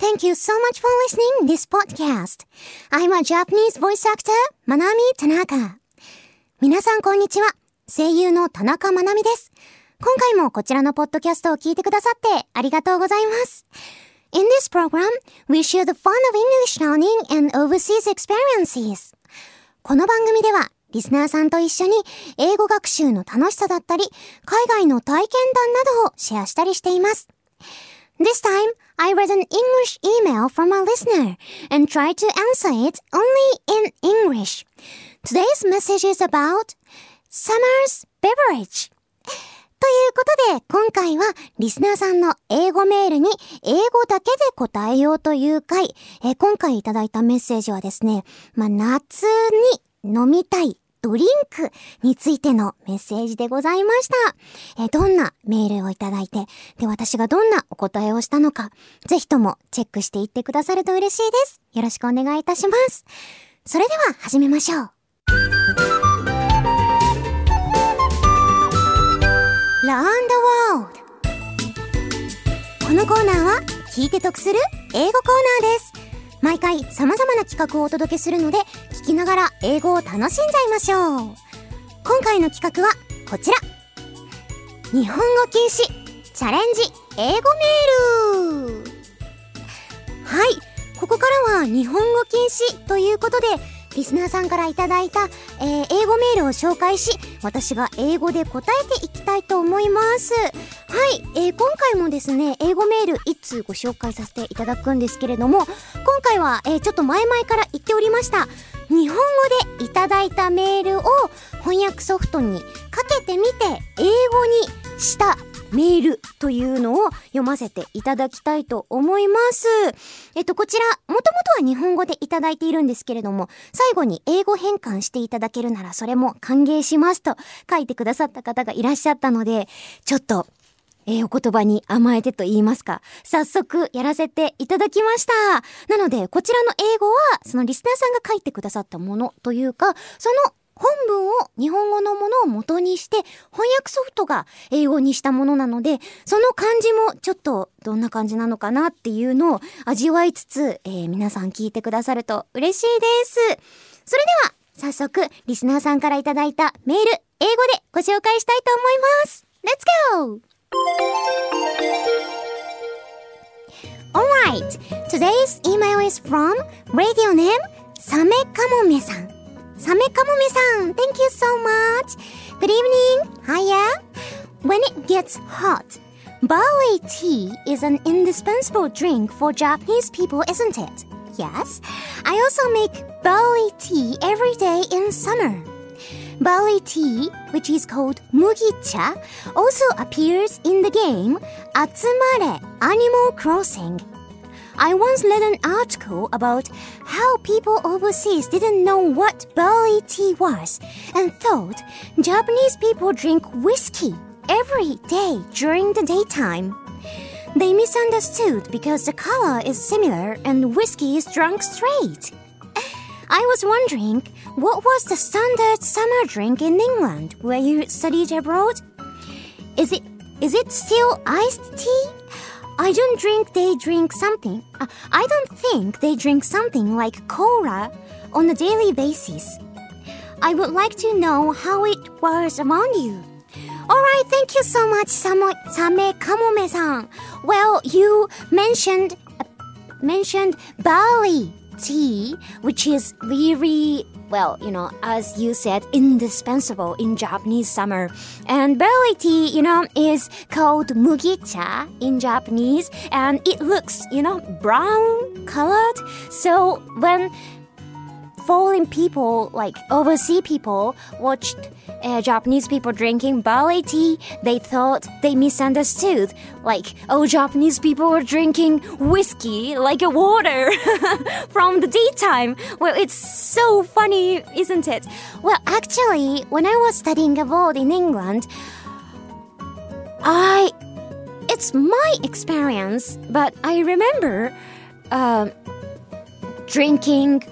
Thank you so much for listening this podcast. I'm a Japanese voice actor, Manami Tanaka. 皆さんこんにちは。声優の田中まなみです。今回もこちらのポッドキャストを聞いてくださってありがとうございます。In this program, we share the fun of English learning and overseas experiences. この番組ではリスナーさんと一緒に英語学習の楽しさだったり、海外の体験談などをシェアしたりしています。This time, I read an English email from a listener and tried to answer it only in English. Today's message is about summer's beverage. ということで、今回はリスナーさんの英語メールに英語だけで答えようという回、え今回いただいたメッセージはですね、まあ、夏に飲みたいドリンクについてのメッセージでございました。えどんなメールをいただいて、で、私がどんなお答えをしたのか、ぜひともチェックしていってくださると嬉しいです。よろしくお願いいたします。それでは始めましょう。ラ r ンドワールドこのコーナーは聞いて得する英語コーナーです。毎回様々な企画をお届けするので、聞きながら英語を楽しんじゃいましょう。今回の企画はこちら。日本語禁止チャレンジ英語メールはい、ここからは日本語禁止ということで、リスナーさんからいただいた、えー、英語メールを紹介し、私が英語で答えていきたいと思います。はい、えー、今回もですね、英語メール1通ご紹介させていただくんですけれども、今回は、えー、ちょっと前々から言っておりました、日本語でいただいたメールを翻訳ソフトにかけてみて、英語にしたメールというのを読ませていただきたいと思います。えっと、こちら、もともとは日本語でいただいているんですけれども、最後に英語変換していただけるならそれも歓迎しますと書いてくださった方がいらっしゃったので、ちょっとえー、お言葉に甘えてと言いますか、早速やらせていただきました。なので、こちらの英語は、そのリスナーさんが書いてくださったものというか、その本文を日本語のものを元にして翻訳ソフトが英語にしたものなのでその漢字もちょっとどんな感じなのかなっていうのを味わいつつ、えー、皆さん聞いてくださると嬉しいですそれでは早速リスナーさんからいただいたメール英語でご紹介したいと思います Let's go! Alright, today's email is from radio name Same Kamome san. Same Kamome san, thank you so much. Good evening, hiya. When it gets hot, barley tea is an indispensable drink for Japanese people, isn't it? Yes. I also make barley tea every day in summer. Barley tea, which is called mugicha, also appears in the game Atsumare Animal Crossing. I once read an article about how people overseas didn't know what barley tea was and thought Japanese people drink whiskey every day during the daytime. They misunderstood because the color is similar and whiskey is drunk straight. I was wondering what was the standard summer drink in England where you studied abroad? Is it is it still iced tea? I don't drink they drink something. Uh, I don't think they drink something like cola on a daily basis. I would like to know how it was around you. Alright, thank you so much, Samo, Same Kamome-san. Well, you mentioned uh, mentioned barley tea, which is really well, you know, as you said, indispensable in Japanese summer. And barley tea, you know, is called mugicha in Japanese, and it looks, you know, brown colored. So when foreign people, like overseas people, watched uh, Japanese people drinking barley tea, they thought they misunderstood. Like, oh, Japanese people were drinking whiskey like a water from the daytime. Well, it's so funny, isn't it? Well, actually, when I was studying abroad in England, I. It's my experience, but I remember uh, drinking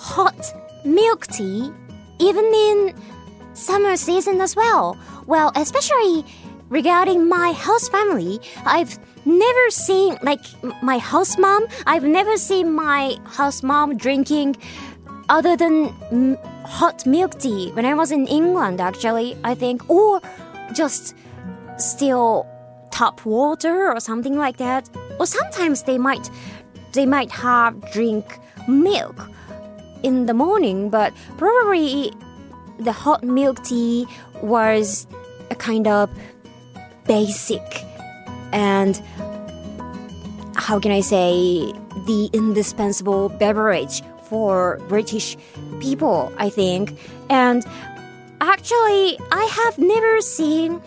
hot milk tea even in summer season as well. Well, especially regarding my host family, I've never seen like my house mom. I've never seen my house mom drinking other than mm, hot milk tea when I was in England. Actually, I think, or just still tap water or something like that. Or sometimes they might they might have drink milk in the morning, but probably the hot milk tea was a kind of basic and how can I say the indispensable beverage for British people, I think. And actually, I have never seen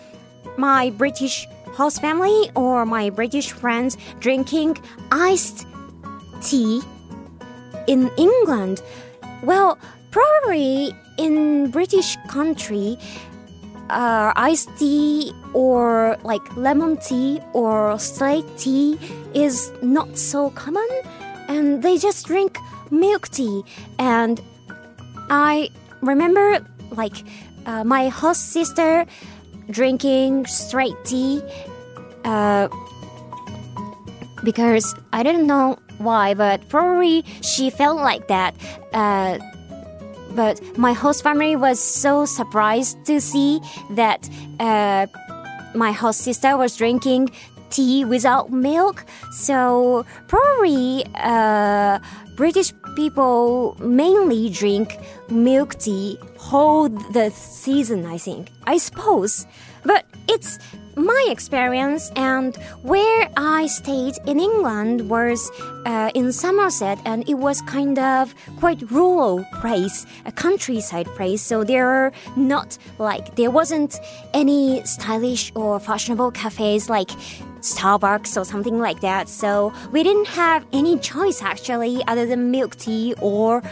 my British host family or my British friends drinking iced tea in England. Well, probably in British country, uh, iced tea or like lemon tea or straight tea is not so common and they just drink milk tea. And i remember like uh, my host sister drinking straight tea uh, because i didn't know why but probably she felt like that uh, but my host family was so surprised to see that uh, my host sister was drinking tea without milk. So probably uh, British people mainly drink milk tea whole the season. I think. I suppose, but it's my experience and where I stayed in England was uh, in Somerset and it was kind of quite rural place, a countryside place. So there are not like, there wasn't any stylish or fashionable cafes like Starbucks or something like that. So we didn't have any choice actually other than milk tea or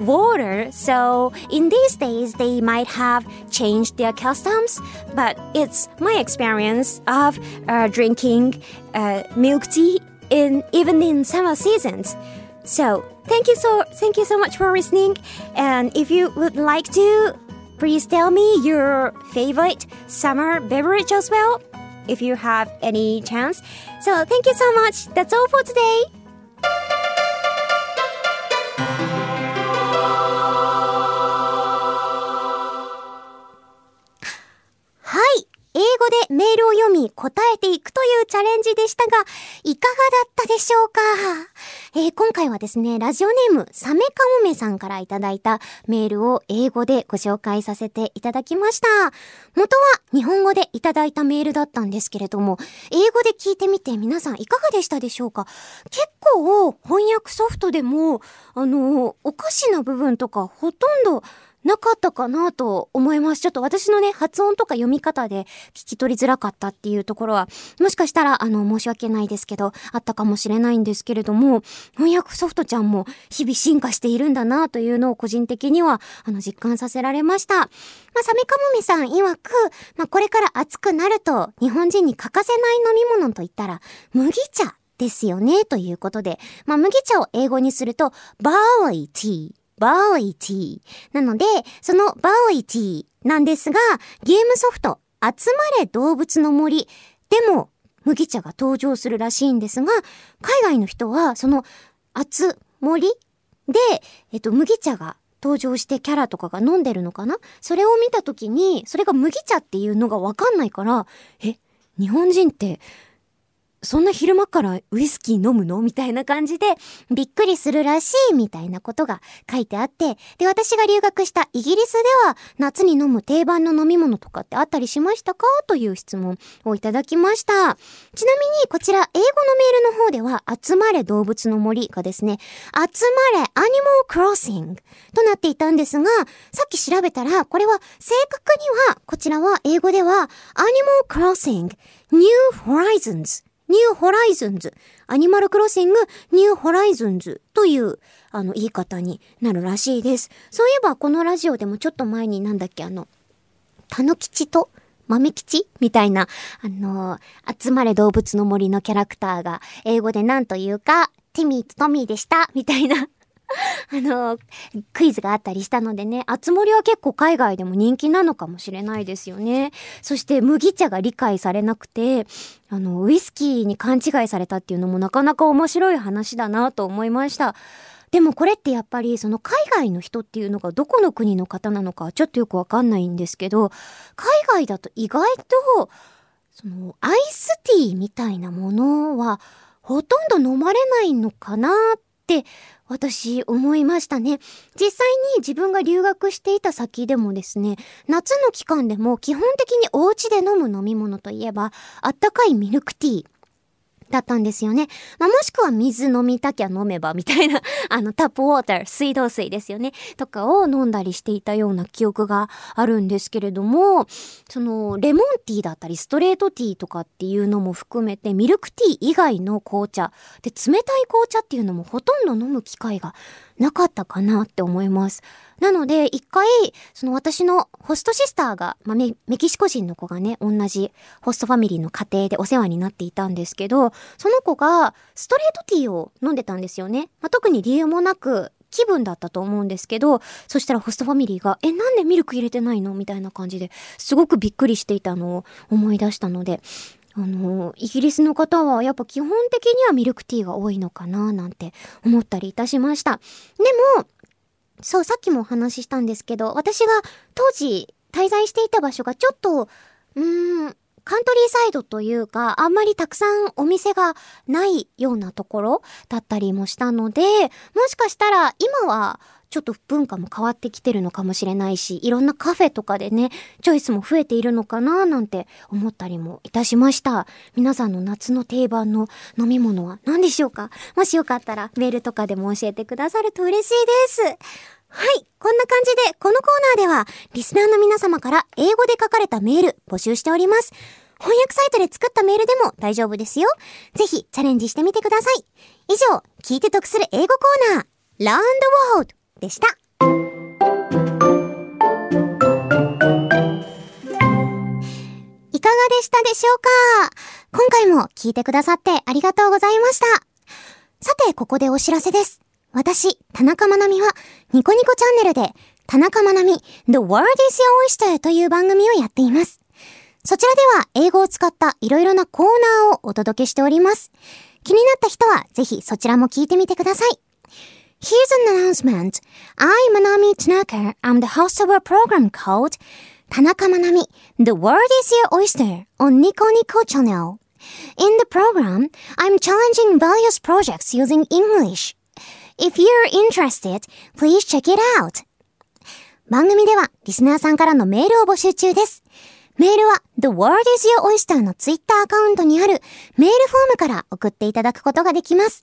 water. So in these days, they might have changed their customs, but it's my experience of uh, drinking uh, milk tea in even in summer seasons. So thank you so thank you so much for listening. And if you would like to, please tell me your favorite summer beverage as well, if you have any chance. So thank you so much. That's all for today. 英語でメールを読み答えていくというチャレンジでしたが、いかがだったでしょうか？えー、今回はですね、ラジオネーム、サメカモメさんからいただいたメールを英語でご紹介させていただきました。元は日本語でいただいたメールだったんですけれども、英語で聞いてみて皆さんいかがでしたでしょうか？結構翻訳ソフトでも、あの、おかしな部分とかほとんどなかったかなと思います。ちょっと私のね、発音とか読み方で聞き取りづらかったっていうところは、もしかしたら、あの、申し訳ないですけど、あったかもしれないんですけれども、翻訳ソフトちゃんも日々進化しているんだなというのを個人的には、あの、実感させられました。まあ、サメカモメさん曰く、まあ、これから暑くなると、日本人に欠かせない飲み物といったら、麦茶ですよね、ということで、まあ、麦茶を英語にすると、 barley tea。barley tea。なので、その barley tea なんですが、ゲームソフト、あつまれどうぶつの森でも麦茶が登場するらしいんですが、海外の人はそのあつ森で、えっと、麦茶が登場してキャラとかが飲んでるのかな？それを見た時に、それが麦茶っていうのがわかんないから、え、日本人ってそんな昼間からウイスキー飲むのみたいな感じで、びっくりするらしいみたいなことが書いてあって、で、私が留学したイギリスでは、夏に飲む定番の飲み物とかってあったりしましたか？という質問をいただきました。ちなみに、こちら、英語のメールの方では、集まれ動物の森がですね、集まれアニモークロッシングとなっていたんですが、さっき調べたら、これは正確には、こちらは英語では、アニモー Crossing New Horizons New Horizons、Animal Crossing New Horizons という、あの、言い方になるらしいです。そういえば、このラジオでもちょっと前になんだっけ、あの、タヌ吉と豆吉？みたいな、あのー、あつまれどうぶつの森のキャラクターが、英語で何というか、ティミーとトミーでした、みたいな あの、クイズがあったりしたのでね、あつ森は結構海外でも人気なのかもしれないですよね。そして麦茶が理解されなくて、あの、ウイスキーに勘違いされたっていうのもなかなか面白い話だなと思いました。でもこれってやっぱりその海外の人っていうのがどこの国の方なのかちょっとよくわかんないんですけど、海外だと意外と、そのアイスティーみたいなものはほとんど飲まれないのかなっって私思いましたね。実際に自分が留学していた先でもですね、夏の期間でも基本的にお家で飲む飲み物といえば、あったかいミルクティー。だったんですよね。まあ、もしくは水飲みたきゃ飲めばみたいな、あの、タップウォーター、水道水ですよね。とかを飲んだりしていたような記憶があるんですけれども、その、レモンティーだったり、ストレートティーとかっていうのも含めて、ミルクティー以外の紅茶、で、冷たい紅茶っていうのもほとんど飲む機会がなかったかなって思います。なので、一回、その私のホストシスターが、まあ、メキシコ人の子がね、同じホストファミリーの家庭でお世話になっていたんですけど、その子がストレートティーを飲んでたんですよね。まあ、特に理由もなく、気分だったと思うんですけど、そしたらホストファミリーが、え、なんでミルク入れてないの？みたいな感じで、すごくびっくりしていたのを思い出したので、あの、イギリスの方はやっぱ基本的にはミルクティーが多いのかななんて思ったりいたしました。でも、そう、さっきもお話ししたんですけど、私が当時滞在していた場所がちょっと、うーん、カントリーサイドというか、あんまりたくさんお店がないようなところだったりもしたので、もしかしたら今はちょっと文化も変わってきてるのかもしれないし、いろんなカフェとかでね、チョイスも増えているのかななんて思ったりもいたしました。皆さんの夏の定番の飲み物は何でしょうか？もしよかったらメールとかでも教えてくださると嬉しいです。はい。こんな感じで、このコーナーでは、リスナーの皆様から英語で書かれたメール募集しております。翻訳サイトで作ったメールでも大丈夫ですよ。ぜひチャレンジしてみてください。以上、聞いて得する英語コーナー、Learn the World でした。いかがでしたでしょうか？今回も聞いてくださってありがとうございました。さて、ここでお知らせです。私、田中まなみは、ニコニコチャンネルで、田中まなみ The World is Your Oyster という番組をやっています。そちらでは、英語を使ったいろいろなコーナーをお届けしております。気になった人は、ぜひそちらも聞いてみてください。Here's an announcement. I'm Manami Tanaka. I'm the host of a program called Tanaka Manami, The World is Your Oyster on Nico Nico channel. In the program, I'm challenging various projects using English. If you're interested, please check it out. 番組ではリスナーさんからのメールを募集中です。メールは The World is Your Oyster のツイッターアカウントにあるメールフォームから送っていただくことができます。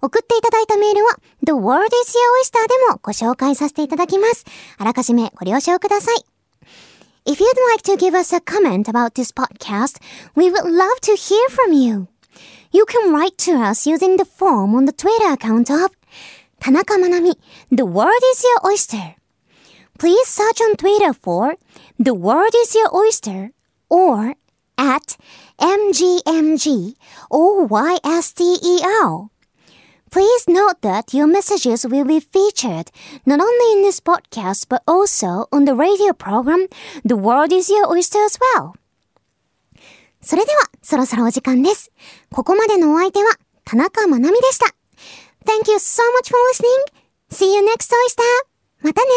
送っていただいたメールは The World is Your Oyster でもご紹介させていただきます。あらかじめご了承ください。If you'd like to give us a comment about this podcast, we would love to hear from you. You can write to us using the form on the Twitter account of 田中まなみ The World is Your Oyster. Please search on Twitter for The World is Your Oyster or at MGMG or YSTER. Please note that your messages will be featured not only in this podcast but also on the radio program The World is Your Oyster as well. それでは、そろそろお時間です。ここまでのお相手は、田中まなみでした。Thank you so much for listening. See you next oyster. またね